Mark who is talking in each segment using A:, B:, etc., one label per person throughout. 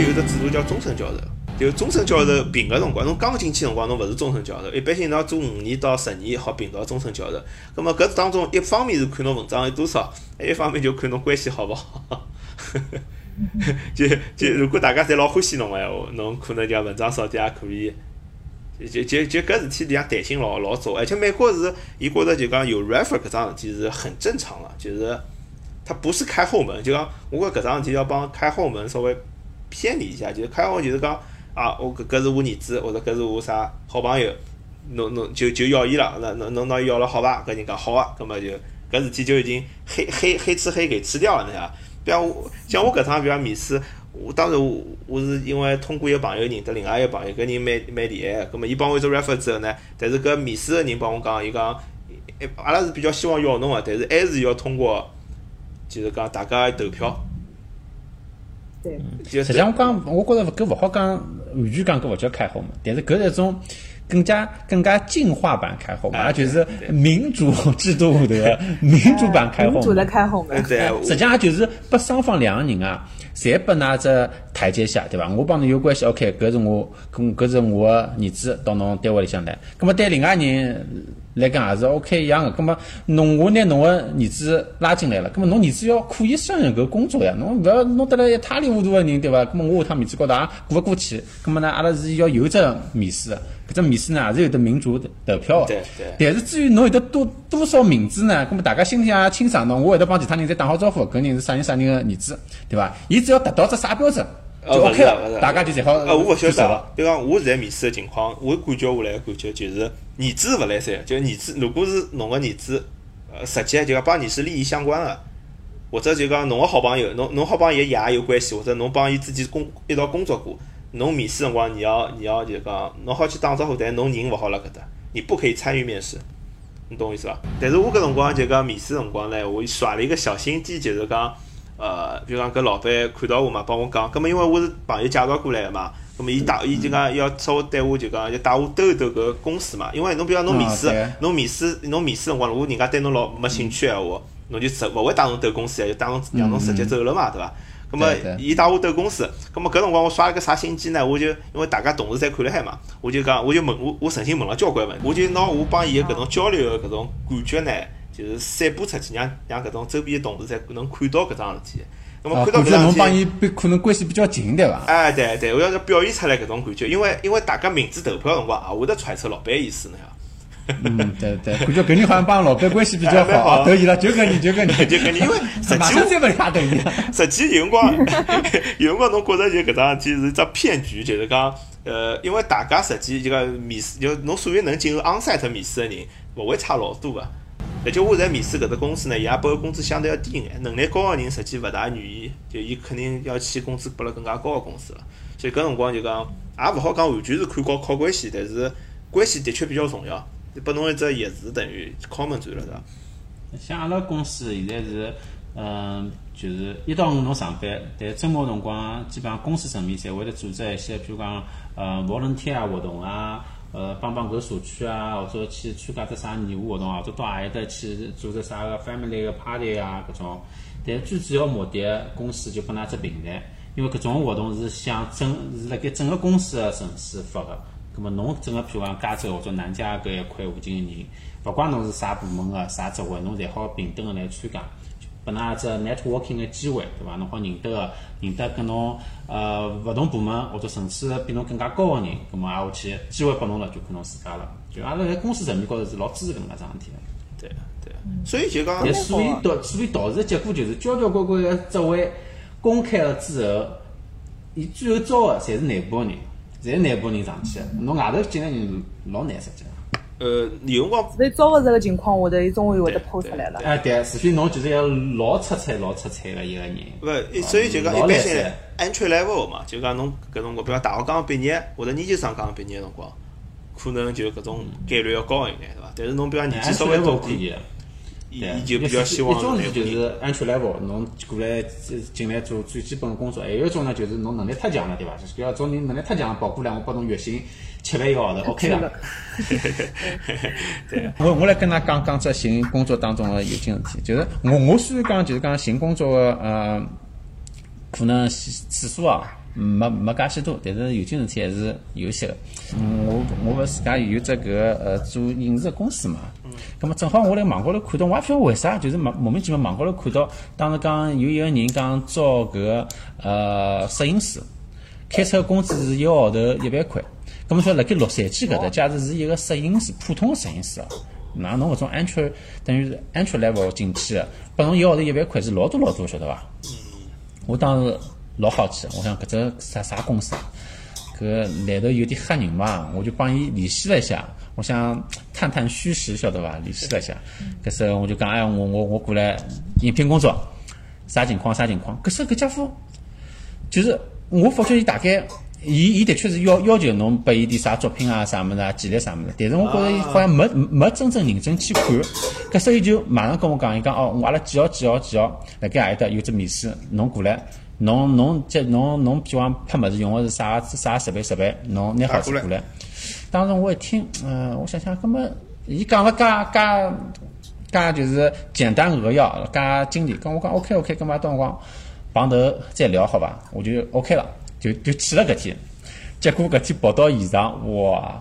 A: 有的制度叫终身教授，就终身教授评个辰光，侬刚进去辰光侬勿是终身教授，一般性侬要做五年到十年好评到终身教授。葛末搿当中一方面是看侬文章有多少，还一方面就看侬关系好勿好。就就如果大家侪老欢喜侬个闲话，侬可能就文章少点也可以。就就就搿事体里向弹性老老足，而且美国是伊觉着就讲有 refer 搿桩事体是很正常个，就是他不是开后门，就讲我觉搿桩事体要帮开后门稍微骗你一下，就是开后门就是讲啊，我搿搿是我儿子或者搿是我啥好朋友，侬侬就就要伊了，那侬侬拿伊要了好伐？搿人讲好啊，葛末就搿事体就已经黑黑黑吃黑给吃掉了，对伐？比方我像我搿趟比方面试。我当时我我是因为通过一个朋友认得另外一个朋友，搿人蛮蛮厉害个，葛末伊帮我做 refer 之后呢，但是搿面试个人帮我讲，伊讲，阿拉是比较希望要侬个，但是还是要通过，就是讲大家投票。
B: 对。
C: 实际上我讲，我觉着搿勿好讲，完全讲搿勿叫开后门，但是搿是一种更加更加进化版开后门，就是民主制度的 民主版开后门。民
B: 主的开后门。
A: 对。
C: 实际上就是拨双方两个人啊。侪拨㑚只台阶下，对伐？我帮侬有关系，OK，搿是我，搿搿是我个儿子到侬单位里向来。葛末对另外人来讲也是 OK 一样个。葛末侬我拿侬个儿子拉进来了，葛末侬儿子要可以胜任搿工作呀。侬勿要弄得来一塌里糊涂个人，对伐？葛末我下趟面子高头也过勿过去。葛末呢，阿拉是要有只面试个，搿只面试呢也是有得民主投票个。
A: 对对。
C: 但是至于侬有得多多少名字呢？葛末大家心里向也清爽，侬我会得帮其他人再打好招呼，搿人是啥人啥人个儿子，对伐？伊只要达到只啥标准，就 OK 了，大家就侪好。
A: 呃，我勿晓得，比方我现在面试个情况，我感觉下来个感觉就是，儿子勿来三，就儿子如果是侬个儿子，呃，实际就讲帮你是利益相关个，或者就讲侬个好朋友，侬侬好帮伊爷有关系，或者侬帮伊之间工一道工作过，侬面试辰光你要你要就讲侬好去打招呼，但侬人勿好辣搿搭，你不可以参与面试，你懂我意思伐？但是我搿辰光就讲面试辰光呢，我耍了一个小心机，就是讲。呃，比如讲搿老板看到我嘛，帮我讲，葛末因为我是朋友介绍过来个嘛，葛末伊带伊就讲要稍微带我就讲要带我兜一兜搿公司嘛，因为侬比如讲侬面试，侬面试侬面试辰光，如果人家对侬老没兴趣个话，侬就直勿会带侬兜公司就带侬让侬直接走了嘛，对伐？葛末伊带我兜公司，葛末搿辰光我耍了个啥心机呢？我就因为大家同事侪看了海嘛，我就讲我就问我我诚心问了交关问，我就拿我帮伊个搿种交流个搿种感觉呢。就是散播出去，让让搿种周边的同事侪能看到搿桩事体。那么看到搿桩事体，
C: 侬帮伊比可能关系比较近，对伐？
A: 哎，对对，我要是表现出来搿种感觉，因为因为大家名字投票辰光也会得揣测老板意思呢。
C: 嗯，对对，感觉搿人好像帮老板关系比较好，投伊了，就搿人，就搿人，
A: 就搿人，因为实际
C: 再勿下投伊。
A: 实际有辰光，有辰光侬觉着就搿桩事体是只骗局，就是讲，呃，因为大家实际就讲面试，就侬所有能进入 onsite 面试的人，勿会差老多个。而且我在面试搿只公司呢，伊也拨个工资相对要低眼，能力高个人实际勿大愿意，就伊肯定要去工资拨了更加高个公司了。所以搿辰光就讲，也勿好讲完全是看高靠关系，但是关系的确比较重要。拨侬一只钥匙等于敲门砖了，是伐？
C: 像阿拉公司现在是，嗯，就是一到五侬上班，但周末辰光基本上公司层面侪会得组织一些，比如讲，呃，volunteer 活动啊。呃，帮帮搿社区啊，或者去参加只啥义务活动啊，或者到阿里搭去组织啥个 family 个 party 啊，搿种。但是最主要目的，公司就拨㑚只平台，因为搿种活动是向整是辣盖整个公司个城市发个。葛末侬整个譬如讲加州或者南加搿一块附近个人，勿管侬是啥部门个啥职位，侬侪好平等个来参加。拨㑚只 networking 个机会，对伐？侬好认得个，认得跟侬呃勿同部门或者层次比侬更加高个人，葛末挨下去机会拨侬了，就看侬自家了。就阿拉在公司层面高头是老支持搿能介桩事体个。
A: 对对。所以就讲，
C: 所以导所以导致个结果就是交交关关个职位公开了之后，伊最后招个侪是内部个人，侪是内部人上去个，侬外头进来人老难实际。
A: 呃，有辰光，
B: 在招勿着个情况下头，伊终归会得抛出来了。
C: 哎，对，除非侬就是要老出彩、老出彩个一个人。
A: 勿，所以就讲一般性 entry level 嘛，就讲侬搿种，比如大学刚刚毕业或者研究生刚刚毕业辰光，可能就搿种概率要高一点，对伐？但是侬比如年纪稍微大点，伊就比较希望。
C: 一种是就是 entry level，侬过来进来做最基本的工作；，还有一种呢，就是侬能力太强了，对伐？就是要种人能力太强，跑过来我拨侬月薪。七万一个号头，OK 的。
A: 对，
C: 我我来跟他讲讲这寻工作当中的有劲事体，就是我我虽然讲就是讲寻工作的呃，可能次数啊，没没介许多，但是有件事体还是有些个。嗯，我我勿自家有只搿个呃做影视公司嘛。嗯。咁么正好我辣网高头看到，我也勿晓得为啥，就是莫莫名其妙网高头看到，当时讲有一个人讲招搿个呃摄影师，开出工资是一个号头一万块。咁么说辣盖洛杉矶搿搭，假如是一个摄影师，普通个摄影师哦。那侬搿种安全等于是安全 level 进去的，拨侬一个号头一万块是老多老多，晓得伐？我当时老好奇，我想搿只啥啥公司？搿来头有点吓人嘛，我就帮伊联系了一下，我想探探虚实，晓得伐？联系了一下，搿时候我就讲，哎，我我我过来应聘工作，啥情况啥情况？搿时候搿家伙就是我发觉伊大概。伊伊的确是要要求侬拨伊点啥作品啊啥物事啊简历啥物事，但是我觉着伊好像没没真正认真去看，搿所以就马上跟我讲，伊讲哦，我阿拉几号几号几号辣盖阿里搭有只面试，侬过来，侬侬即侬侬比方拍物事用个是啥啥设备设备，侬拿好子过来。当时我一听，嗯，我想想，搿么伊讲了介介介就是简单扼要，介经典，跟我讲 OK OK，搿么到辰光碰头再聊好伐？我就 OK 了。就就去了搿天，结果搿天跑到现场，哇！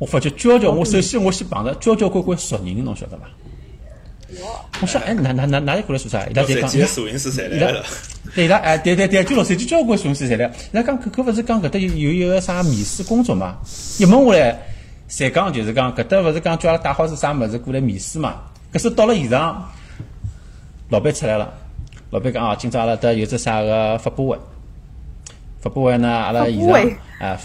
C: 我发觉交交，我首先我先碰着交交关关熟人，侬晓得伐？我想，哎，哪哪哪哪里过来说啥？伊拉在讲，
A: 摄影师侪来了。
C: 对啦，哎，对对对，就洛杉矶交关摄影师侪来。伊拉讲，搿搿勿是讲搿搭有有一个啥面试工作嘛？一问下来，侪讲就是讲搿搭勿是讲叫阿拉带好是啥物事过来面试嘛？搿是到了现场，老板出来了，老板讲啊，今朝阿拉搭有只啥个发布会。发布会呢，阿拉现场啊，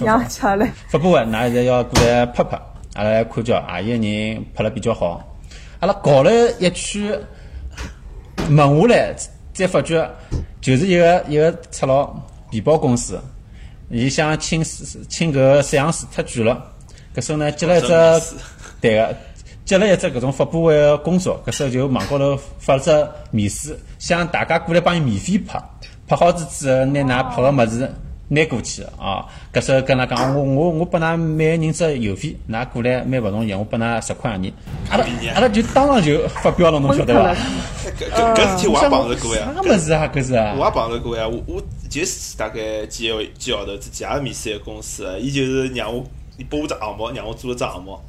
C: 发布会，㑚现在要过来拍拍，阿拉来看叫何一个人拍了比较好。阿拉搞了一圈，问下来，再发觉就是一个一个赤佬皮包公司，伊想请请搿个摄像师太贵了，搿时候呢接了一只对个，接了一只搿种发布会个工作，搿时候就网高头发了只面试，想大家过来帮伊免费拍。拍好子之后，拿㑚拍个物事拿过去啊！搿时候跟㑚讲，我我我拨㑚每个人只邮费，㑚过来蛮勿容易，我拨㑚十块洋钿。阿拉阿拉就当场就发飙了，侬晓得伐？
A: 搿搿搿事体我也碰着过呀。
C: 啥物事啊？搿是啊？
A: 我也碰着过呀。我我就是大概几号几号头之前也是面试一个公司，伊就是让我，伊拨我只项目，让我做了只项目。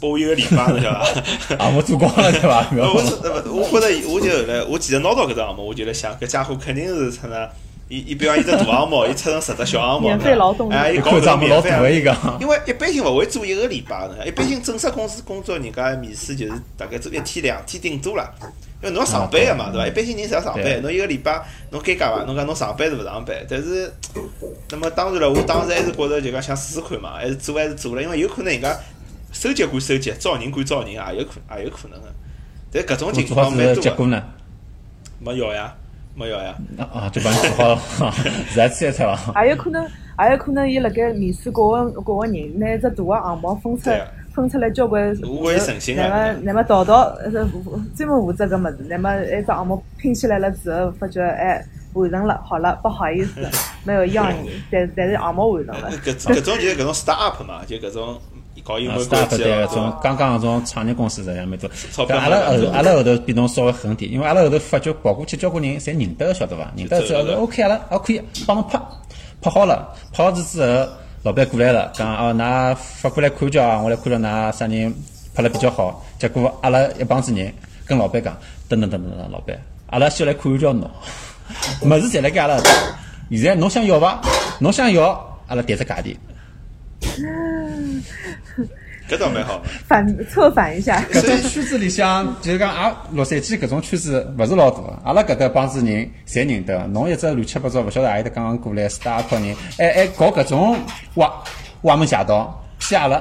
A: 拨我一个礼拜，侬晓得伐？
C: 项目做光了对伐？
A: 我是勿，我觉着，我就后来，我其实拿到搿只项目，我就来想，搿家伙肯定是出呢，伊伊比方一只大项目，伊出成十只小项目，
B: 免费劳动，
A: 哎，伊搞这免费
C: 一个。
A: 因为一般性勿会做一个礼拜的，一般性正式公司工作，人家面试就是大概做一天两天顶多了。因为侬要上班个嘛，对伐？一般性人是要上班，侬一个礼拜侬尴尬伐？侬讲侬上班是勿上班？但是，那么当然了，我当时还是觉着就讲想试试看嘛，还是做还是做了，因为有可能人家。收集归收集，招人归招人，也有可也有可能个。但搿种情况蛮多。
C: 结果呢？
A: 没要呀，没有呀。
C: 啊，就帮你做好，是还猜猜
B: 伐？也有可能，也有可能伊辣盖面试各个各个人，拿一只大个项目分出分出来交关。
A: 我诚心
B: 那么，那么淘淘是专门负责搿物事，那么一只项目拼起来了之后，发觉哎完成了，好了，不好意思，没有要你，但但是项目完成了。
A: 搿搿种就是搿种 start up 嘛，就搿种。
C: 啊，start 对种刚刚搿种创业公司实际上蛮多。阿拉后阿拉后头比侬稍微狠点，因为阿拉后头发觉跑过去交关人侪认得，晓得伐？认得之后 OK 阿拉，还可以帮侬拍，拍好了，拍好子之后，老板过来了，讲哦，㑚发过来看叫啊，我来看到㑚啥人拍了比较好。结果阿拉一帮子人跟老板讲，等等等等等，老板，阿拉先来看叫侬，物事侪辣盖阿拉，现在侬想要伐？侬想要，阿拉谈只价钿。
A: 搿倒蛮好，
B: 反策反一下。
C: 搿种圈子里向，就是讲啊，洛杉矶搿种圈子勿是老大。阿拉搿搭帮子人侪认得，侬一只乱七八糟，勿晓得阿里搭刚刚过来四大套人，还还搞搿种歪歪门邪道骗阿拉，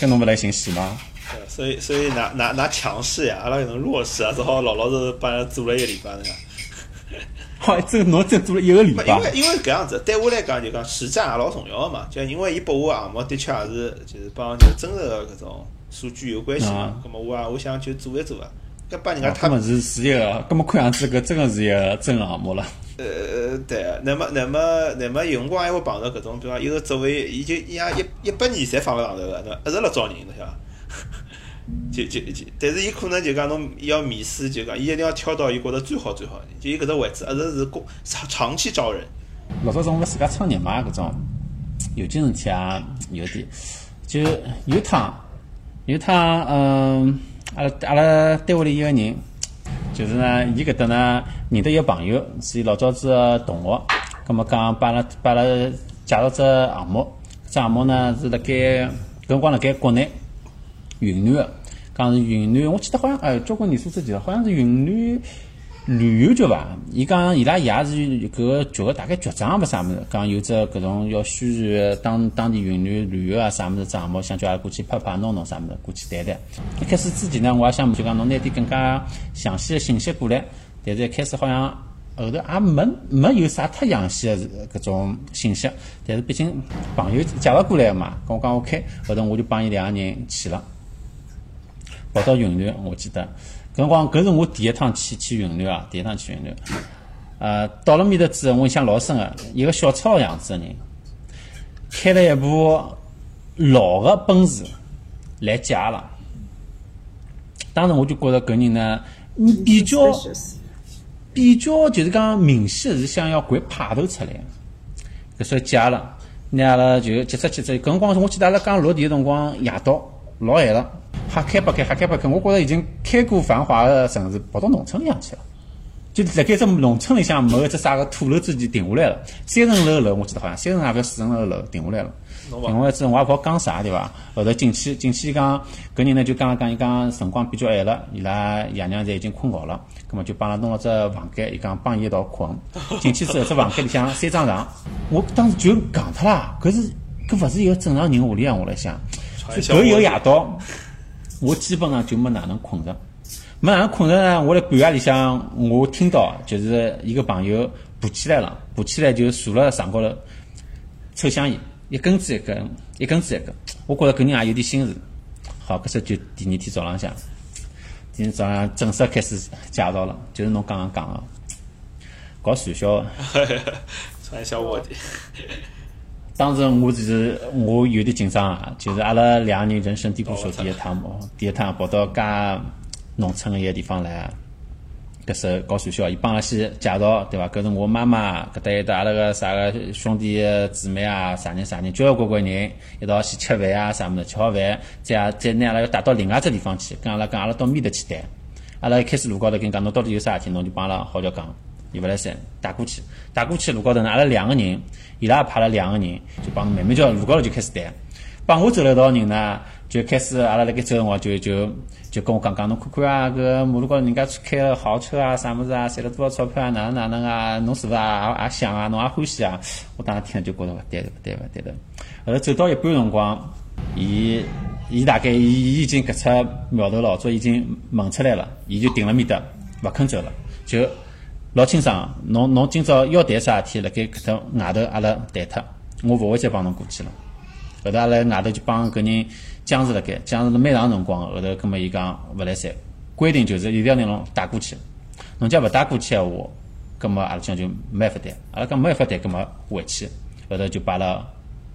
C: 跟侬勿来寻死吗？
A: 所以所以拿拿拿强势呀，阿拉搿种弱势啊，只好老老实实帮做了一个礼拜呀。
C: 好，这侬只做了一个礼拜。
A: 因为因为搿样子，对我来讲就讲实战也老重要个嘛。就因为伊拨我项目的确也是就是帮就真实个搿种数据有关系嘛。咁么我也我想就做一做啊。搿帮人家他
C: 们是是一个，搿么看样子搿真个是一个真项目了。
A: 呃，对。那么那么那么有辰光还会碰到搿种，比方一个职位，伊就一样一一百年侪放勿上头个，那一直辣招人，侬晓得伐？就就就，但是伊可能就讲侬要面试，就讲伊一定要挑到伊觉得最好最好的，就伊搿只位置一直是长长期招人，
C: 老早子我们自家创业嘛，搿种有劲事体啊，有点。就有趟，有趟，嗯，阿拉阿拉单位里一个人，就是呢，伊搿搭呢认得一个朋友，是伊老早子同学，葛末讲帮阿拉帮阿拉介绍只项目，只项目呢是辣盖搿辰光辣盖国内云南个，讲是云南，我记得好像哎，交关年数之前了，好像是云南。旅游局伐？伊讲伊拉爷是搿个局个大概局长勿啥物事，讲有只搿种要宣传当当地云南旅游啊啥物事项目，想叫阿拉过去拍拍弄弄啥物事，过去谈谈。一开始之前呢，我也想就讲侬拿点更加详细个信息过来，但是一开始好像后头也没没有啥太详细个搿种信息。但是毕竟朋友介绍过来个嘛，跟我讲 OK，后头我就帮伊两个人去了，跑到云南，我记得。搿辰光，搿是我第一趟去去云南啊！第一趟去云南，呃，到了面头之后，我印象老深个，一个小超样子个人，开了一部老个奔驰来接阿拉。当时我就觉着搿人呢，比较比较就是讲明显是想要掼派头出来。搿所以接阿拉，拿阿拉就接出去之后，搿辰光我记得阿拉刚落地个辰光，夜到老晚了。瞎开不开，瞎开不开，我觉着已经开过繁华的城市，跑到农村里向去了。就辣盖只农村里向没一只啥个土楼之前停下来了，三层楼楼，我记得好像三层还是四层楼楼停下来了。停下来之后，我也勿好讲啥对伐？后头进去，进去讲，搿人呢就讲讲，伊讲辰光比较晚了，伊拉爷娘侪已经困觉了，葛末就帮阿拉弄了只房间，伊讲帮伊一道困。进去之后，只房间里向 三张床，我当时就戆脱啦，搿是搿勿是一个正常人屋里向，我来想，搿一个夜到。我基本上就没哪能困着，没哪能困着呢。我辣半夜里向，我听到就是一个朋友爬起来了，爬起来就坐了床高头抽香烟，一根子一根，一根子一根。我觉着搿人也有点心事。好，搿时就第二天早浪向，第二天早上正式开始介绍了，就是侬刚刚讲个搞传销，
A: 传销卧底。
C: 当时我就是我有点紧张啊，就是阿拉两个人人生地不熟，第一趟跑，第一趟跑到介农村个一个地方来，搿时候搞传销，伊帮阿拉先介绍，对伐？搿是我妈妈，搿搭有得阿拉个啥个兄弟姊妹啊，啥人啥人，交关关人一道去吃饭啊，啥物事，吃好饭，再再拿阿拉要带到另外只地方去，跟阿拉跟阿拉到面搭去谈。阿拉一开始路高头跟伊讲，侬到底有啥事体，侬就帮阿拉好叫讲，伊勿来三带过去，带过去路高头呢，阿拉两个人。伊拉也派了两个人，就帮慢慢叫路高头就开始谈。帮我走了一道人呢，就开始阿拉辣盖走辰光就就就跟我讲讲，侬看看啊，搿马路高头人家开了豪车啊，啥物事啊，赚了多少钞票啊，哪能哪能啊，侬是勿是也也想啊，侬也欢喜啊？我当时听了就觉着勿对勿对勿对的。后头走到一半辰光，伊伊大概伊伊已经搿出苗头老早已经问出来了，伊就停了面搭，勿肯走了，就。老清爽，侬侬今朝要谈啥事体，辣盖搿头外头阿拉谈脱，我勿会再帮侬过去了。后头阿拉外头就帮搿人僵持辣盖，僵持了蛮长辰光。后头葛末伊讲勿来三，规定就是一定要拿侬带过去。侬假勿带过去个话，葛末阿拉讲就没办法谈。阿拉讲没办法谈，葛末回去。后头就摆了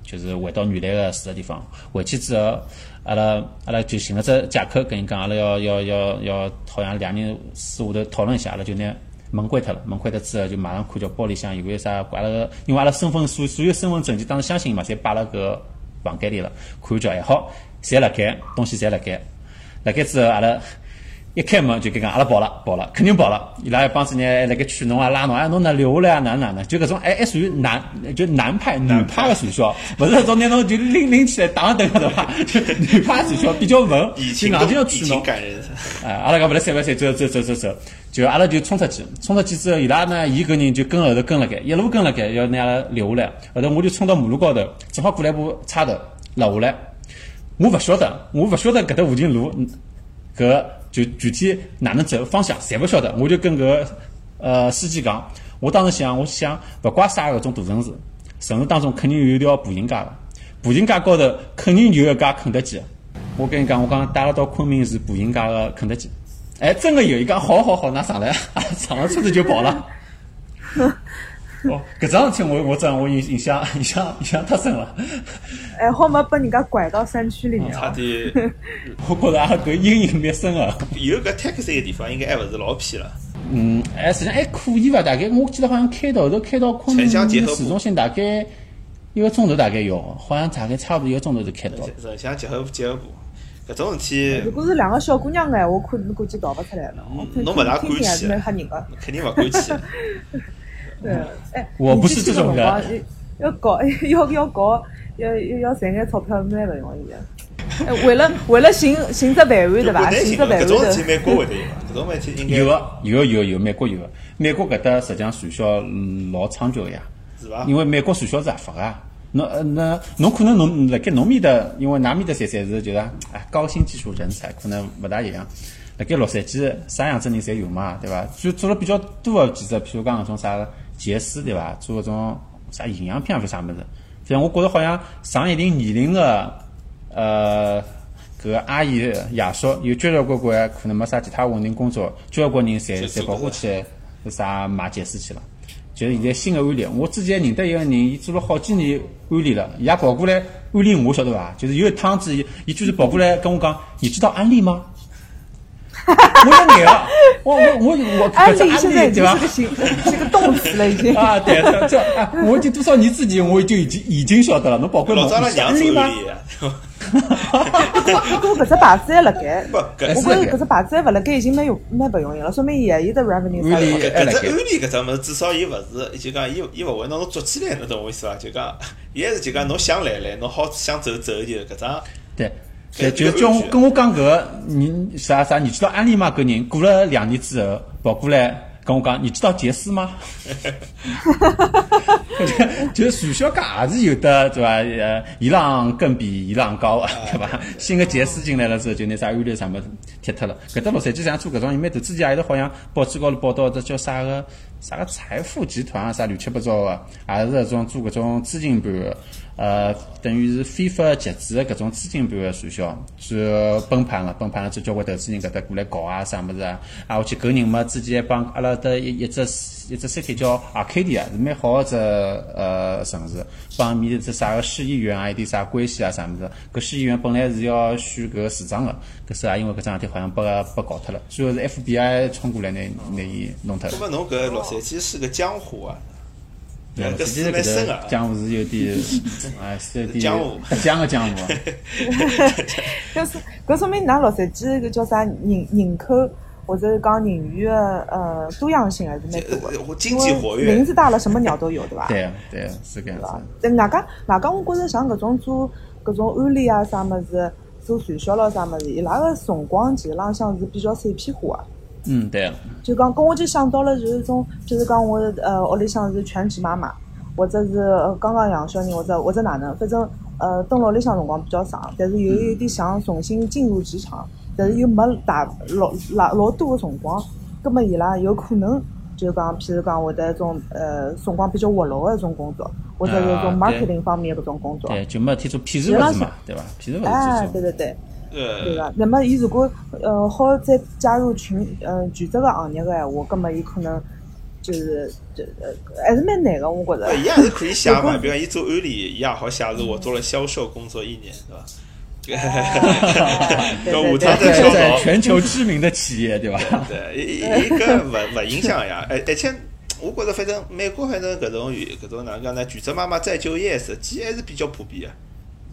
C: 就是回到原来个住个地方。回去之后，阿拉阿拉就寻了只借口跟伊讲，阿拉要要要要，好像两人私下头讨论一下，阿拉就拿。门关脱了，门关脱之后就马上看叫包里向有有啥挂了个，因为阿拉身份所所有身份证就当时相信嘛，侪摆辣搿房间里了。看叫还好，侪辣盖，东西侪辣盖。辣盖之后阿拉一开门就跟讲，阿拉跑了，跑了，肯定跑了。伊拉一帮子人还辣盖劝侬啊，拉侬，哎，侬哪留下来啊？哪哪能？就搿种，哎，还属于男，就男派女派个传销，勿是那种拿侬就拎拎起来打一顿对伐？就女派传销比较稳，
A: 以情
C: 硬劲要劝侬。
A: 哎，
C: 阿拉讲勿来三勿三，走走走走走。就阿拉就冲出去，冲出去之后，伊拉呢，伊搿人就跟后头跟辣盖，一路跟辣盖，要拿阿拉留下来。后头我就冲到马路高头，正好过来部叉头落下来。我勿晓得，我勿晓得搿搭附近路，搿就具体哪能走方向，侪勿晓得。我就跟搿呃司机讲，我当时想，我想勿怪啥搿种大城市，城市当中肯定有一条步行街个，步行街高头肯定有一家肯德基。我跟你讲，我讲带了到昆明市步行街个肯德基。哎，真的有一个，好好好，那上来，上了车子就跑了。哦，搿桩事体我我真我印印象印象印象太深了。
B: 还好没把人家拐到山区里面。
A: 差
B: 点，
C: 我觉着搿阴影蛮深个。
A: 有搿 taxi 个地方，应该还勿是老偏了。
C: 嗯，哎，实际上还可以伐？大概我记得好像开头头开到昆明市中心大概一个钟头，大概要，好像大概差不多一个钟头就开得到。
A: 城乡结合部结合部，搿种事体
B: 如果是两个小姑娘个闲话，可能估计逃勿出来了。
A: 侬勿大
B: 听听还是蛮吓人个。
A: 肯定勿敢去。
B: 对，哎，
C: 我不是这种人
B: 要搞 要要搞要要要赚眼钞票蛮勿容易个。哎，为了为了寻寻只饭碗对伐？寻只饭碗
A: 行搿种事体。美国会得有伐？搿种问题应该
C: 有个有个有个有，美国有个，美国搿搭实际上传销嗯老猖獗个呀。
A: 是伐？
C: 因为美国传销是合法个。侬呃那侬可能侬辣盖侬面搭，因为㑚面搭侪侪是就是哎高新技术人才，可能勿大一样。辣盖洛杉矶啥样子人侪有嘛，对伐？就做了比较多个几只，譬如讲搿种啥杰斯，对伐？做搿种啥营养品啊，啥物事。反正我觉着好像上一定年龄个呃搿个阿姨爷叔有交交关关可能没啥其他稳定工作，交交关人侪侪跑过去是啥买杰斯去了。就是现在新的安利，我之前认得一个人，伊做了好几年安利了，伊也跑过来安利我，晓得伐？就是有一趟子，伊伊居然跑过来跟我讲，你知道安利吗？我说你啊，我我我我
B: 安利现在已经
C: 对伐
B: 是个动词了，已经。
C: 啊，对，这，我已经多少年之前我就已经已经晓得了，侬跑过来问我安利吗？
B: 不过搿只牌子还辣盖，我觉着搿只牌子还勿辣盖，已经蛮有蛮勿容易了，说明伊也有得 revenue
C: 安利
B: 啥的。
A: 搿只安利搿只物事，至少伊勿是，就讲伊伊勿会拿侬捉起来，侬懂我意思伐？就讲，伊还是就讲侬想来来，侬好想走走就搿张。
C: 对，就叫我跟我讲搿个，你啥啥，你知道安利吗？搿人过了两年之后跑过来跟我讲，你知道杰斯吗？就是传销界也是有的，对伐？呃，伊朗更比伊朗高啊，对伐？新个杰斯进来了之后，就拿啥安利啥么子踢脱了。搿搭洛杉矶上做搿种也蛮多，之前还有好像报纸高头报道，这叫啥个啥个财富集团啊，啥乱七八糟个，也是搿种做搿种资金盘个。呃，等于是非法集资的搿种资金盘个传销，就崩盘了，崩盘了之后，交关投资人搿搭过来搞啊，啥物事啊，啊，我去搿人嘛，之前还帮阿拉搭一一只一只 city 叫 Arcadia，是蛮好个只呃城市，帮面只啥个市议员啊，有点啥关系啊，啥物事，搿市议员本来是要选搿个市长个，搿时候也因为搿桩事体好像被被搞脱了，最后是 FBI 冲过来拿拿伊弄脱了。
A: 那。么侬搿洛杉矶是个江湖啊，
C: 对，
A: 搿水
C: 实际搿个
A: 蛮深啊。
C: 江湖是有点，哎，是有点
A: 江湖
C: 特江个江湖啊。
B: 搿是搿说明㑚洛杉矶搿叫啥人人口或者讲人员的呃多样性还是蛮多的。
A: 呃经济活跃
B: 因为名字大了，什么鸟都有，对伐？
C: 对啊，对啊，是搿样
B: 对伐
C: 子。？
B: 但外加外加，我觉着像搿种做搿种安利啊啥物事，做传销咯啥物事，伊拉个辰光其实浪向是比较碎片化个。
C: 嗯，对啊，
B: 就讲，跟我就想到了，就是种，就是讲我呃屋里向是全职妈妈，或者是呃刚刚养小人，或者或者哪能，反正呃蹲辣屋里向辰光比较长，但是又有点想重新进入职场，但是又没大老老老多个辰光，葛么伊拉有可能就讲，譬如讲会得一种呃辰光比较活络个一种工作，或者是一种 marketing 方面的搿种工作。
C: 对，就没天做骗子勿是嘛，对伐？譬如勿是
B: 哎，对对对。对
A: 呃，
B: 个，那么伊如果呃好再加入群呃全职个行业个闲话，葛么伊可能就是就呃还是蛮难个，我觉着
A: 不。伊也是可以写嘛，比如讲伊做安利，伊也好写是我做了销售工作一年，对伐？
B: 对
A: 搿
B: 对
A: 下趟再跳
C: 在在
A: 槽，
C: 全球知名的企业，对伐？
A: 对，伊伊伊搿勿勿影响呀，而而且我觉着反正美国反正搿种搿种哪能讲呢？全职妈妈再就业实际还是比较普遍个，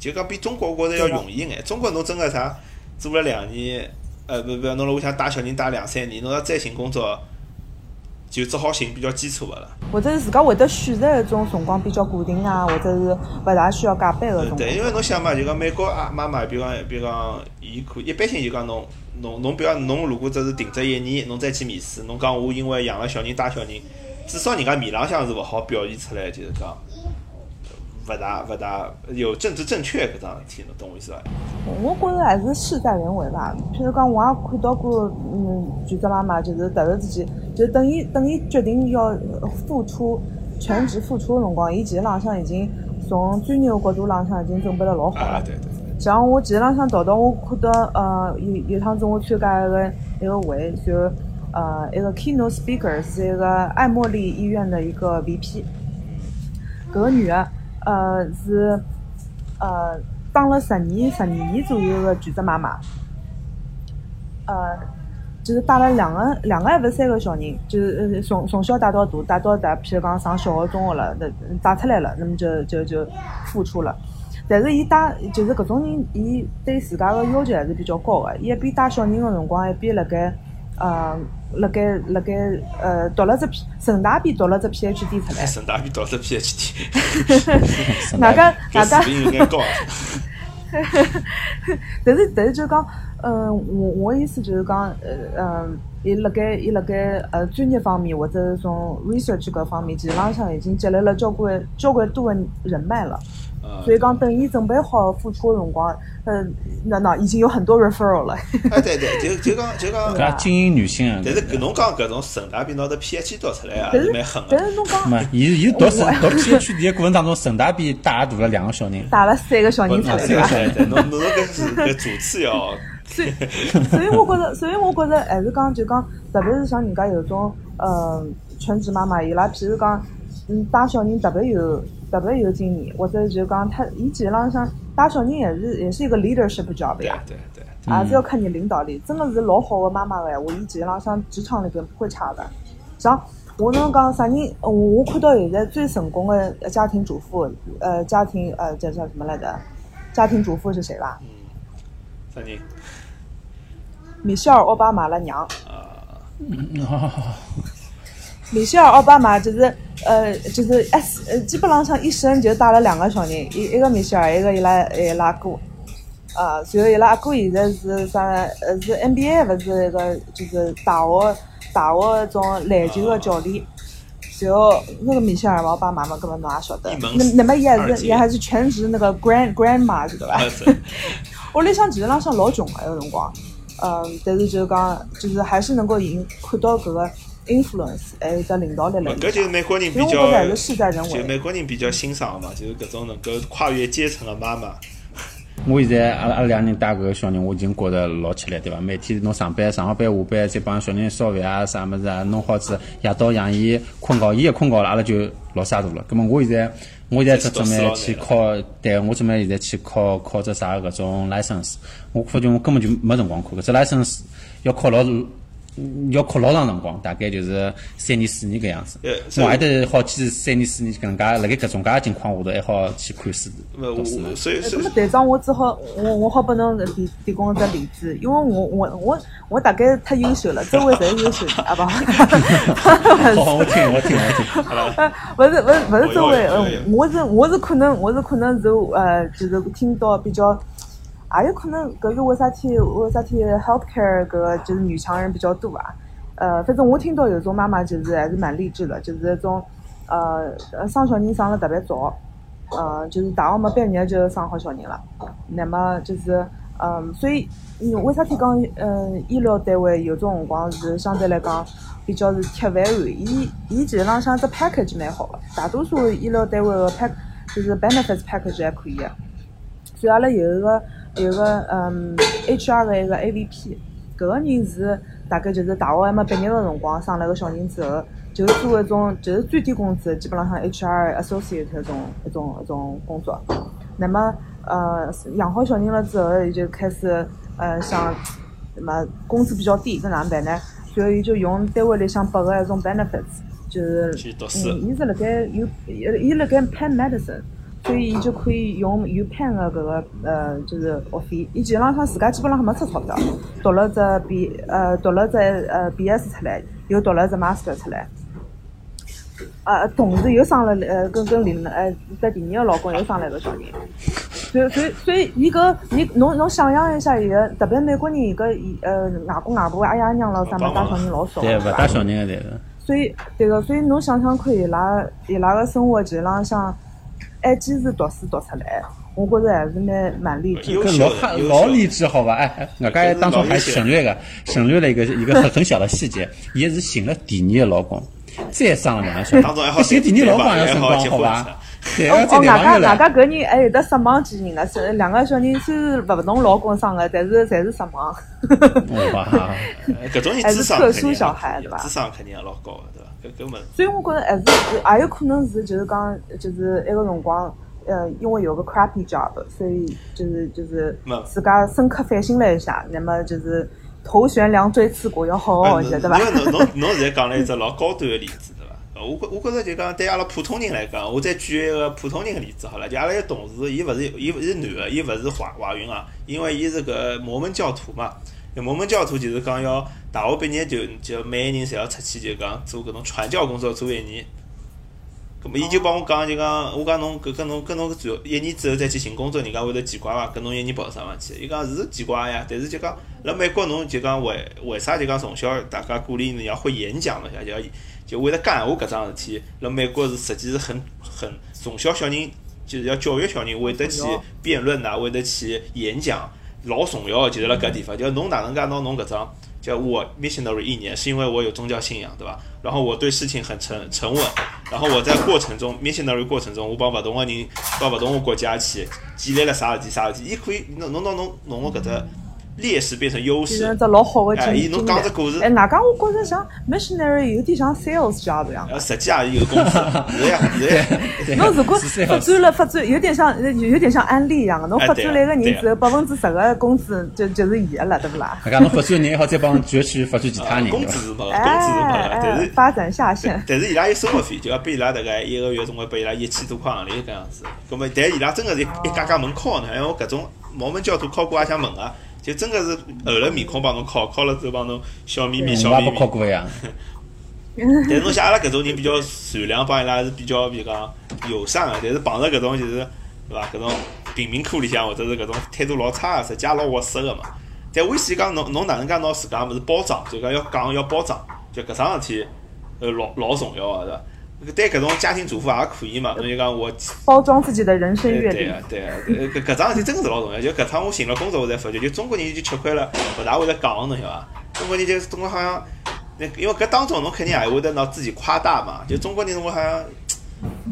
A: 就讲比中国我觉着要容易眼。中国侬真个啥做了两年，呃不不，侬辣屋里向带小人带两三年，侬要再寻工作，就只好寻比较基础个了。
B: 或者是自家会得选择一种辰光比较固定啊，或者是勿大需要加班个种。
A: 对，因为侬想嘛，就讲美国啊妈妈，比如讲，比如讲，伊可一般性就讲侬侬侬，比如讲侬如果只是停职一年，侬再去面试，侬讲我因为养了小人带小人，至少人家面浪向是勿好表现出来，就是讲勿大勿大有政治正确搿桩事体，侬懂我意思伐？
B: 我觉着还是事在人为吧。譬如讲，我也看到过，嗯，全职妈妈就是突然之间，就等伊等伊决定要呃付出全职付出个辰光，伊其实浪向已经从专业个角度浪向已经准备得老好了。
A: 啊，对对对，
B: 像我前浪向淘到，我看到呃有有趟子我参加一个一个会，就呃一个 keynote speaker 是一个爱茉莉医院的一个 VP，搿个女的呃是呃当了十年十二年左右的全职妈妈，呃就是带了两个两个还勿是三个小人，就是呃从从小带到大，带到大，譬如讲上小学、中学了，那带出来了，那么就就就付出了。但是伊带就是搿种人，伊对自家个要求还是比较高个。伊一边带小人个辰光，一边辣盖呃辣盖辣盖呃读了只 P 顺带边读了只 PhD 出来。
A: 顺带边读了只 PhD，
B: 外加外加
A: 搿水平有眼高。
B: 但是但是就是讲，嗯，我我意思就是讲，呃嗯，伊辣盖伊辣盖呃专业方面或者是从 research 搿方面，其实浪向已经积累了交关交关多的人脉了。所以讲，等伊准备好付出的辰光，嗯，那那已经有很多 referral 了。
A: 哎，对对，就就讲就讲，
C: 搿精英女性啊。
A: 但是搿侬讲搿种顺带边拿的 PhD 读出来啊，
B: 是
A: 蛮狠
B: 的。但是侬讲，
C: 没，伊伊读顺读 PhD 的过程当中，顺带边带大了两个小人，
B: 带了三个小人出来，
A: 对对对，侬侬搿是搿主次要。
B: 所以，所以我觉着，所以我觉着还是讲，就讲，特别是像人家有种，呃，全职妈妈，伊拉譬如讲，嗯，带小人特别有。特别有经验，或者就讲他，伊基本上像带小人也是也是一个 leadership job 呀，
A: 对对对，
B: 还是要看你领导力，真的是老好的妈妈闲话，伊基本上像职场里边不会差的。像我侬讲啥人，我我看到现在最成功的家庭主妇，呃，家庭呃叫叫什么来着？家庭主妇是谁吧？
A: 嗯，啥人？
B: 米歇尔奥巴马的娘。
A: 啊。
B: 米歇尔奥巴马就是呃就是哎呃基本上像一生就带了两个小人，一一个米歇尔，一个伊拉伊拉哥，啊，然后伊拉阿哥现在是啥呃是 NBA 勿是一个就是大学大学种篮球个教练，然后那个米歇尔奥巴马嘛，根本侬也晓得，那那么伊还是也还是全职那个 grand grandma 知道吧？屋 里向其实浪向老穷个有辰光，嗯，但是就是讲就是还是能够赢看到搿个。Influence 还有只领导力来，
A: 搿就是美国人比较，就美国人比较欣赏嘛，就是搿种能够跨越阶层的妈妈。
C: 我现在阿拉阿拉两人带搿个小人，我已经觉得老吃力，对伐？每天侬上班上好班下班，再帮小人烧饭啊啥物事啊，弄好子，夜到让伊困觉，伊一困觉了，阿拉就老沙大了。葛末我现在我现在准备去考，对我准备现在去考考只啥搿种 license，我发觉我根本就没辰光考，搿只 license 要考老。要哭老长辰光，大概就是三年四年搿样子。我还得好几三年四年搿能介，辣盖搿种介情况下头还好去看书。
A: 所以，
B: 那么队长，我只好我我好拨侬提提供一只例子，因为我我我我大概太优秀了，周围侪是优秀的，啊不。
C: 好，我听我听我听。
B: 勿 是勿是勿是周围，我是我是可能我是可能是呃就是听到比较。也有可能，搿是为啥体？为啥体 healthcare 搿就是女强人比较多啊？呃，反正我听到有种妈妈就是还是蛮励志的，就是种呃呃生小人生了特别早，呃，就是大学没毕业就生好小人了。那么就是嗯，所以为啥体讲嗯医疗单位有种辰光是相对来讲比较是铁饭碗？伊伊其实浪向只 package 蛮好的，大多数医疗单位的 pack 就是 benefits package 还可以的。所以阿拉有一个。有个嗯，HR 的一个 AVP，搿个人是大概就是大学还没毕业个辰光生了个小人之后，就做一种就是最低工资，基本浪像 HR associate 一种一种一种工作。那么呃养好小人了之后，伊就开始呃想，那么工资比较低，搿哪能办呢？所以就用单位里向拨个一种 benefits，就是嗯，伊是辣盖有伊伊辣盖 Penn Medicine。所以，伊就可以用 UPenn 的搿个呃，就是学费。伊基本上他自家基本上还没出钞票，读了只 B 呃，读了只呃 BS 出来，又读了只 Master 出来。呃，同时又生了呃，跟跟另呃在第二个老公又生了一个小人。所以，所以，所以，伊搿伊侬侬想象一下，伊个特别美国人搿伊呃外公外婆、阿爷娘了啥么带小人老少，
C: 对勿带小人个对个。
B: 所以，对个，所以侬想想看，伊拉伊拉个生活基本上像。还坚持读书读出来，我觉着还是蛮蛮励志。
C: 老老励志好吧？哎，我刚才当中还省略个省略了一个一个很很小的细节，也是寻了第二个老公，再生了两个小孩。寻第二个老公要辰光好吧？
B: 哦哦，外加外加搿人还有得失望基因个，是两个小人虽然勿同老公生个，但是侪是失望。
C: 哇，
A: 搿种人
B: 还是特殊小孩对伐？
A: 智商肯定也老高个
B: 所以我觉着还是也有可能是就是讲就是一个辰光，呃，因为有个 crappy job，所以就是就是自家深刻反省了一下，那么就是头悬梁锥刺股要好好学，对伐？
A: 因为侬侬侬现在讲了一只老高端的例子，对伐？呃我觉我觉着就讲对阿拉普通人来讲，我再举一个普通人的例子好了，就阿拉一个同事，伊勿是伊是男的，伊勿是怀怀孕啊，因为伊是个摩门教徒嘛。摩门教徒就是讲要大学毕业就就每个人侪要出去就讲做搿种传教工作做一年。咁么，伊就帮我讲，就讲我讲侬搿跟侬跟侬最后一年之后再去寻工作，人家会得奇怪伐？跟侬一年跑啥方去？伊讲是奇怪呀，但是就讲辣美国侬就讲为为啥就讲从小大家鼓励你要会演讲了，就要就为了干我搿桩事体，辣美国是实际是很很从小小人就是要教育小人会得去辩论呐，会得去演讲，老重要个，就是辣搿地方，就侬哪能介拿侬搿张。叫我 missionary 一年，是因为我有宗教信仰，对伐？然后我对事情很沉沉稳，然后我在过程中 missionary 过程中，我帮勿同个人，帮勿同个国家去建立了啥事体啥事体，伊可以侬侬侬侬个搿只劣势变成优
B: 变
A: 势
B: 成，只老好
A: 侬讲只故事
B: 哎，，外加我觉着像 missionary 有点像 sales job 一样。
A: 呃，实际也有公司，是呀是呀，
B: 侬如果发展了发展，有点像有点像安利一样的，侬
A: 哎
B: 发展了一个人之后，百分之十个工资就就是伊个了，对不啦？
C: 大家侬发展人好再帮侬继续发展其他人，
A: 工资是没个，工资是但
B: 哎，
A: 是。
B: 发展下线。
A: 但是伊拉有生活费，就要拨伊拉大概一个月总归拨伊拉一千多块行钿搿样子。葛末，但伊拉真个是一家家门敲呢，因为我搿种毛门教徒敲过也想问啊，就真个是厚了面孔帮侬敲，敲了之后帮侬笑眯眯笑眯眯
C: 我也不。考过呀，
A: 但是侬像阿拉搿种人比较善良，帮伊拉是比较比如讲友善个，但是碰着搿种就是对伐？搿种贫民窟里向或者是搿种态度老差个，实际也老窝塞个嘛。但危险讲侬侬哪能介拿自家物事包装，就讲要讲要包装，就搿桩事体呃老老重要个是伐？对搿种家庭主妇也可以嘛，侬就讲我
B: 包装自己的人生
A: 对
B: 阅历
A: 对啊，对啊，呃搿搿桩事体真个是老重要。就搿趟我寻了工作，我才发觉，就中国人就吃亏了，勿大会得讲，侬晓得伐？中国人就是中国好像，那因为搿当中侬肯定也会得拿自己夸大嘛。就中国人，我好像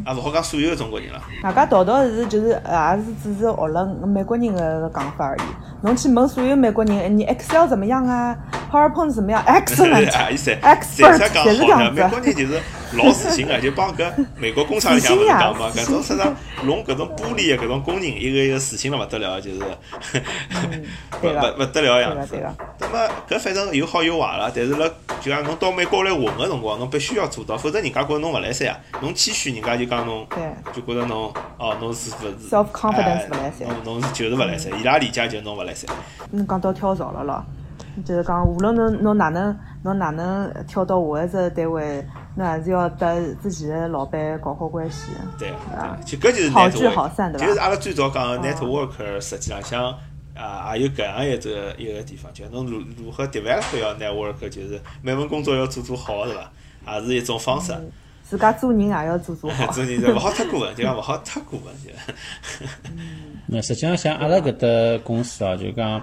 A: 也勿好讲所有的中国人了。
B: 外加道道是就是也是只是学了美国人的讲法而已。侬去问所有美国人，哎你 Excel 怎么样啊？PowerPoint 怎么样？Excellent。
A: 啊，伊侪
B: 也是这样子
A: 美国人就是老自信个，就帮搿美国工厂里向勿是讲嘛，搿种实际上弄搿种玻璃个搿种工人，一个一个自信了勿得了，就是。勿
B: 对个
A: 勿勿得了样子
B: 对个对个。
A: 那么搿反正有好有坏啦，但是辣就讲侬到美国来混个辰光，侬必须要做到，否则人家觉着侬勿来三啊，侬谦虚，人家就讲侬
B: 对。
A: 就觉着侬哦侬是勿是
B: Self-confidence
A: 哎
B: 勿来三
A: 侬侬是就是勿来三，伊拉理解就是侬勿来三。
B: 侬讲到跳槽了咯，就是讲无论侬侬哪能侬哪能跳到下一只单位，侬还是要得之前的老板搞好关系。
A: 对
B: 啊
A: 对，就搿就是
B: 好聚
A: network，
B: 好散对吧
A: 就是阿拉最早讲 network，实际浪向啊也有搿样一只一个地方，就侬如如何 develop 要 network，就是每份工作要做做好，是伐？也是一种方式。
B: 自家做人也要做做好。
A: 做人勿 好太过分，就讲勿好太过分，就。
C: 那实际上像阿拉搿搭公司啊，就讲，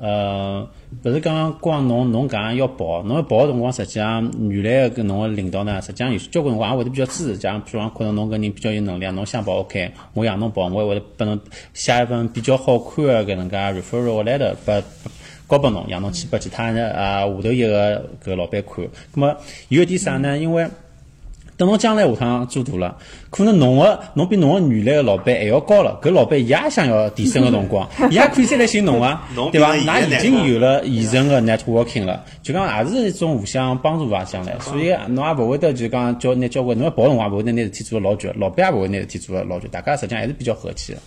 C: 呃，勿是讲光侬侬搿样要跑，侬要跑个辰光，实际上原来个搿侬个领导呢，实际上有交关辰光也会得比较支持，讲，比方可能侬搿人比较有能力，侬想跑 OK，我让侬跑，我会得拨侬写一份比较好看个搿能介 referral letter 拨。交拨侬，让侬去拨其他人啊下头一个搿老板看。葛么有一点啥呢？因为等侬将来下趟做大了，可能侬个侬比侬个原来个老板还要高了，搿老板伊也想要提升个辰光，伊 也可以再来寻侬啊
A: 侬，
C: 对伐？㑚已经有了现成个 networking 了，就讲也是一种互相帮助伐，将来，所以侬也勿会得就讲叫拿交关侬要跑个辰光，也勿会得拿事体做得老绝，老板也勿会拿事体做得老绝，大家实际上还是比较和气个。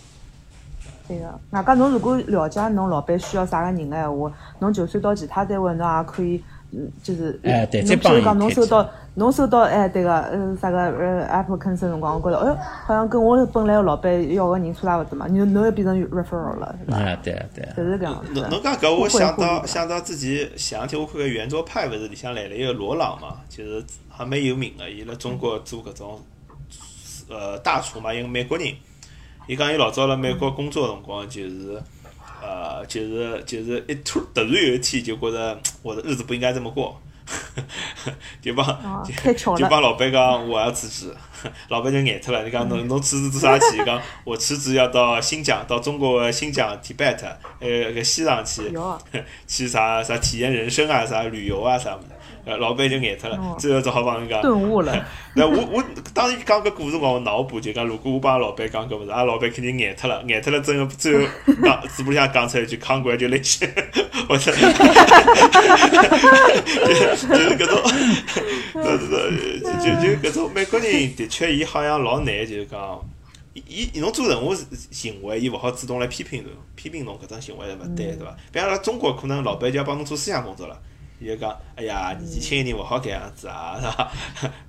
B: 对个，外加侬如果了解侬老板需要啥个人个闲话，侬就算到其他单位，侬也可以，嗯，就是，
C: 哎对
B: 侬
C: 再帮
B: 侬收到侬收到哎对个，呃啥个呃 applicant 的辰光，我觉着，哎哟，好像跟我本来个老板要个人差勿多嘛，侬侬又变成 referral 了，是吧？
C: 哎，对啊对啊。
B: 就是搿样子
A: 侬。侬讲搿，我想到想到自己前两天我看个圆桌派勿是里向来了一个罗朗嘛，就是还蛮有名个，伊辣中国做搿种呃大厨嘛，一个美国人。伊讲伊老早辣美国工作个辰光，就是呃就是就是一突突然有一天就觉着我的日子不应该这么过，就帮
B: 啊
A: 就帮老板讲我要辞职，老板就眼脱了。你讲侬侬辞职做啥去？讲我辞职要到新疆，到中国的新疆 Tibet，呃，个西藏去，去啥啥体验人生啊，啥旅游啊啥物事。呃，老板就眼脱了
B: 哦，
A: 最后只好帮人家。
B: 顿悟了。
A: 那我我当时讲搿故事辰光，我脑补就讲，如果我帮老板讲搿物事，阿拉老板肯定眼脱了，眼脱了之后，最后讲嘴巴里向讲出来一句 “congratulation”，我操，就就是搿种，是是就就就搿种美国人的确，伊好像老难，就是讲，伊伊侬做任何行为，伊勿好主动来批评侬，批评侬搿种行为勿对，对伐？比方阿拉中国可能老板就要帮侬做思想工作了。伊就讲，哎呀，年纪轻个人勿好搿样子啊，是伐？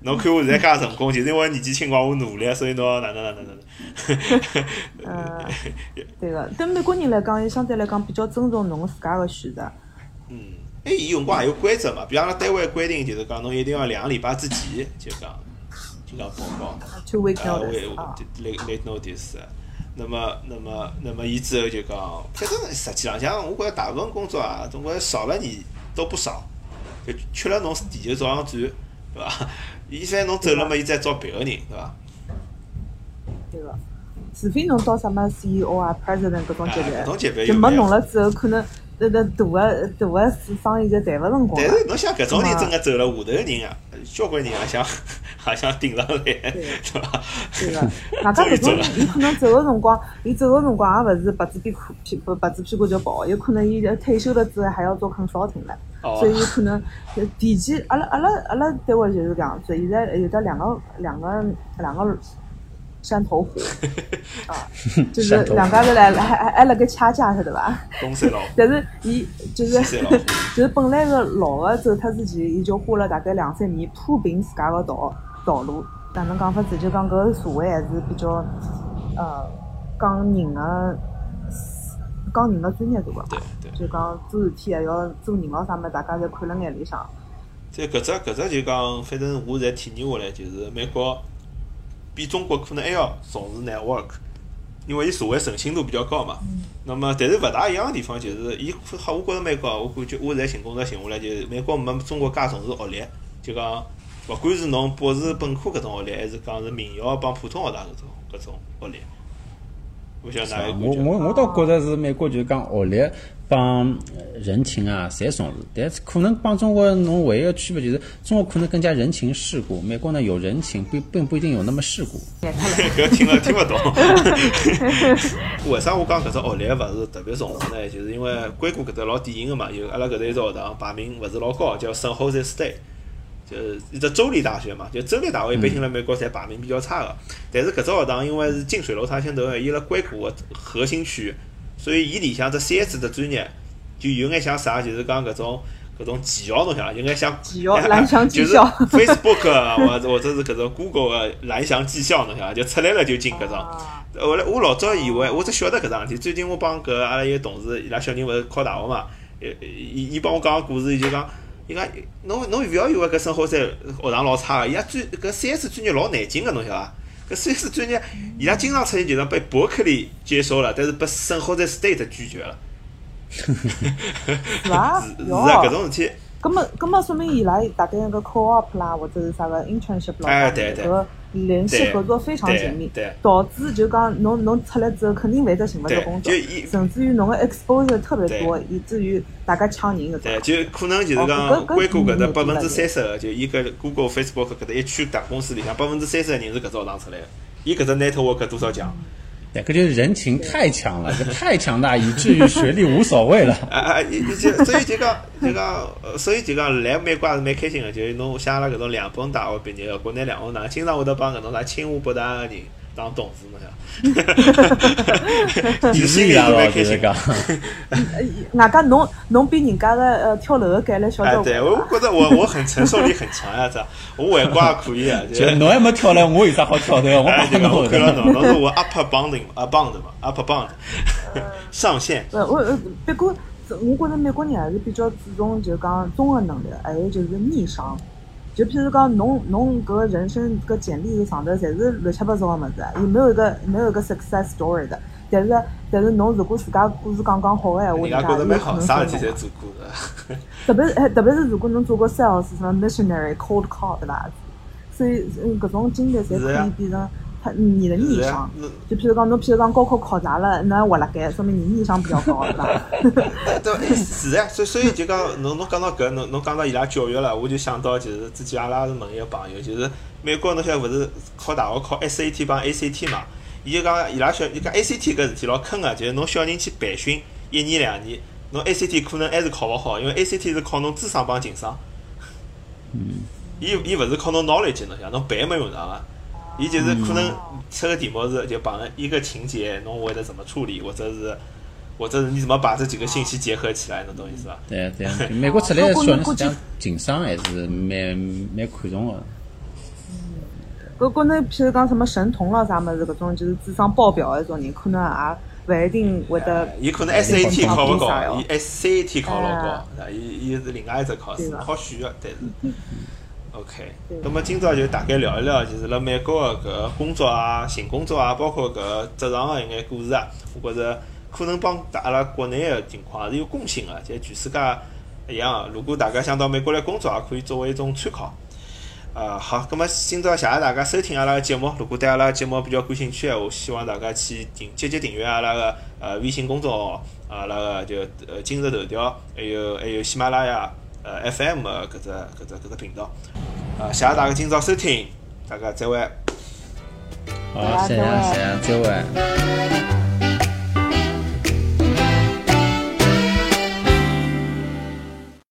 A: 侬看我现在介成功，就是因为年纪轻光我努力，所以侬哪能哪能哪能。
B: 呃，对个，对美国人来讲，伊相对来讲比较尊重侬自家个选择。
A: 嗯，哎，伊有辰光也有规则嘛，比方阿拉单位规定就是讲，侬一定要两个礼拜之前就讲就讲报告。
B: Two week notice 啊。
A: Late notice。那么，那么，那么，伊之后就讲，反正实际浪向，我觉着大部分工作啊，总归少了你都不少，就缺了侬地球照样转，对伐？伊反正侬走了嘛，伊再招别个人，对伐？
B: 对个。除非侬到什么 CEO 啊、President 搿种级
A: 别搿种级别
B: 别，就没侬了之后，可能那那大个大个生意就谈勿成。
A: 但是侬想搿种人真个走了，下头个人啊，交关人也想也想顶上来，对伐？
B: 对个，外加搿种人，伊可能走个辰光，伊走个辰光也勿是白纸屁股屁不白纸屁股就跑，有可能伊退休了之后还要做 consulting 唻，
A: 哦。
B: 所以有可能就提前，阿拉阿拉阿拉单位就是搿样子，现在有的两个两个两个山头虎 啊，就是两家头来还还还辣盖掐架，晓得伐？
A: 东山老虎，
B: 但是伊就是就是本来个老个走脱之前，伊就花了大概两三年铺平自家个道道路。哪能讲法子？就讲搿个社会还是比较呃讲人个讲人个专业度个
A: 对，对。
B: 就讲做事体还要做人咾啥物事，大家侪看辣眼里向。
A: 在搿只搿只就讲，反正我侪体验下来，就是美国比中国可能还要重视 network，因为伊社会诚信度比较高嘛。那么，但是勿大一样个地方就是，伊好，我觉着美国，我感觉我现在寻工作寻下来，就是美国没中国介重视学历，就讲勿管是侬博士、本科搿种学历，还是讲是名校帮普通学堂搿种搿种学历。我？
C: 我我我倒觉着是美国就是讲学历帮呃人情啊，侪重视，但是可能帮中国侬唯一个区别就是中国可能更加人情世故，美国呢有人情，并并不一定有那么世故。
A: 搿听了听勿懂。为啥我讲搿只学历勿是特别重视呢？就是因为硅谷搿搭老典型个嘛，有阿拉搿搭一只学堂排名勿是老高，叫 San Jose State，就是一只州立大学嘛。就州立大学一般性辣美国侪排名比较差个，但是搿只学堂因为是近水楼台先得月，伊辣硅谷个核心区，所以伊里向只 CS 的专业就有眼像啥，就是讲搿种。搿种技校侬晓得，有眼像
B: 技校 蓝翔技
A: 就是
B: 校
A: Facebook 啊或者或者是搿种 Google 个蓝翔技校侬晓得，就出来了就进搿种。
B: 啊
A: 后来我老早以为，我只晓得搿桩事体。最近我帮搿阿拉一个同事，伊拉小人勿是考大学嘛，伊伊伊帮我讲个故事，伊就讲，侬侬勿要以为搿生活山学堂老差个，伊拉专搿 CS 专业老难进个，侬晓得伐？搿 CS 专业，伊拉经常出现就是被伯克利接收了，但是被圣何塞 State 拒绝了。
B: 是伐
A: 是？啊，搿种事体。
B: 咁么，咁么说明伊拉大概个 co-op 啦，或者是啥个 internship 啦，
A: 哎对对
B: 搿个联系合作非常紧密导致就讲侬侬出来之后肯定会得寻勿着工作甚至于侬个 exposure 特别多，以至于大家抢人搿
A: 对，
B: 种。
A: 就可能就是
B: 哦
A: 讲硅谷搿搭百分之三十个，就伊搿 Google、Facebook 搿搭一区大公司里向百分之三十个人是搿只学堂出来个，伊搿只 network 多少强？
C: 对，搿就是人情太强了，这太强大，以至于学历无所谓了。
A: 啊啊！伊伊就所以就讲就讲，所以就讲来美国也是蛮开心的，就是侬像阿拉搿种两本大学毕业个国内两学，经常会得帮搿种啥清华、北大个人当董事，侬晓得？
C: 鄙视
A: 心里
C: 伊拉咯，
A: 是蛮开心
C: 就是讲。
B: 外加侬侬比人家个呃跳楼的概率小
A: 哎，
B: 交
A: 对，
B: 关。
A: 我觉着我我很承受力很强呀，这我外挂也可以啊，就
C: 就侬还没跳来，我有啥好跳的？我
A: 哎，
C: 帮侬
A: 我看到
C: 的。
A: 侬，侬是我 upper bounding 啊 bound 嘛，upper bound 上限。
B: 呃，我呃不过我觉着美国人还是比较注重就讲综合能力，还有就是逆商。就譬如讲，侬侬搿人生搿简历上头侪是乱七八糟个物事，伊没有一个没有一个 success story 的。但是但是侬如果自家故事讲讲好个闲话，
A: 人家觉着蛮好，啥事体做过的。
B: 特别是哎，特别是如果侬做过 sales 什么 missionary cold call 对伐？所以嗯，搿种经历侪可以变成他你的逆商。，就譬如讲，侬譬如讲高考考砸了，侬还活辣盖，说明你逆商比较高，对伐？
A: 哎 对，哎是呀，所以所以就讲侬侬讲到搿，侬侬讲到伊拉教育了，我就想到就是之前阿拉是问一个朋友，就是美国侬晓得勿是考大学考 SAT 帮 ACT 嘛？伊就讲伊拉小，伊讲 ACT 搿事体老坑个，就是侬小人去培训一年两年，侬 ACT 可能还是考勿好，因为 ACT 是考侬智商帮情商。嗯。伊伊勿是考侬 knowledge 侬想，侬背没用上个。伊就是可能出个题目是就帮一个情节，侬会得怎么处理，或者是或者是你怎么把这几个信息结合起来，侬懂意思伐？
C: 对对啊，美国出来的小人实际上情商还是蛮蛮看重个。
B: 搿国内譬如讲什么神童了啥物事，搿种就是智商爆表的种人，可能也勿一定会得。
A: 伊可能 SAT 考勿高，
B: 哦
A: 伊 SAT 考老高？伊伊是另外一只考试，好选个，但是。OK，
B: 对
A: 那么今朝就大概聊一聊，就是辣美国个搿个工作啊、寻工作啊，包括搿个职场个一眼故事啊，我觉着可能帮阿拉国内个情况也是有共性个，就全世界一样啊。如果大家想到美国来工作，也可以作为一种参考。呃，好，咁么今朝谢谢大家收听阿拉个节目。如果对阿拉个节目比较感兴趣个话，希望大家去订积极订阅阿拉个呃微信公众号，阿拉个就呃今日头条，还有还有喜马拉雅呃 FM 个搿只搿只搿只频道。啊，谢谢大家今朝收听，大家再会。
C: 好，谢谢谢谢，再会。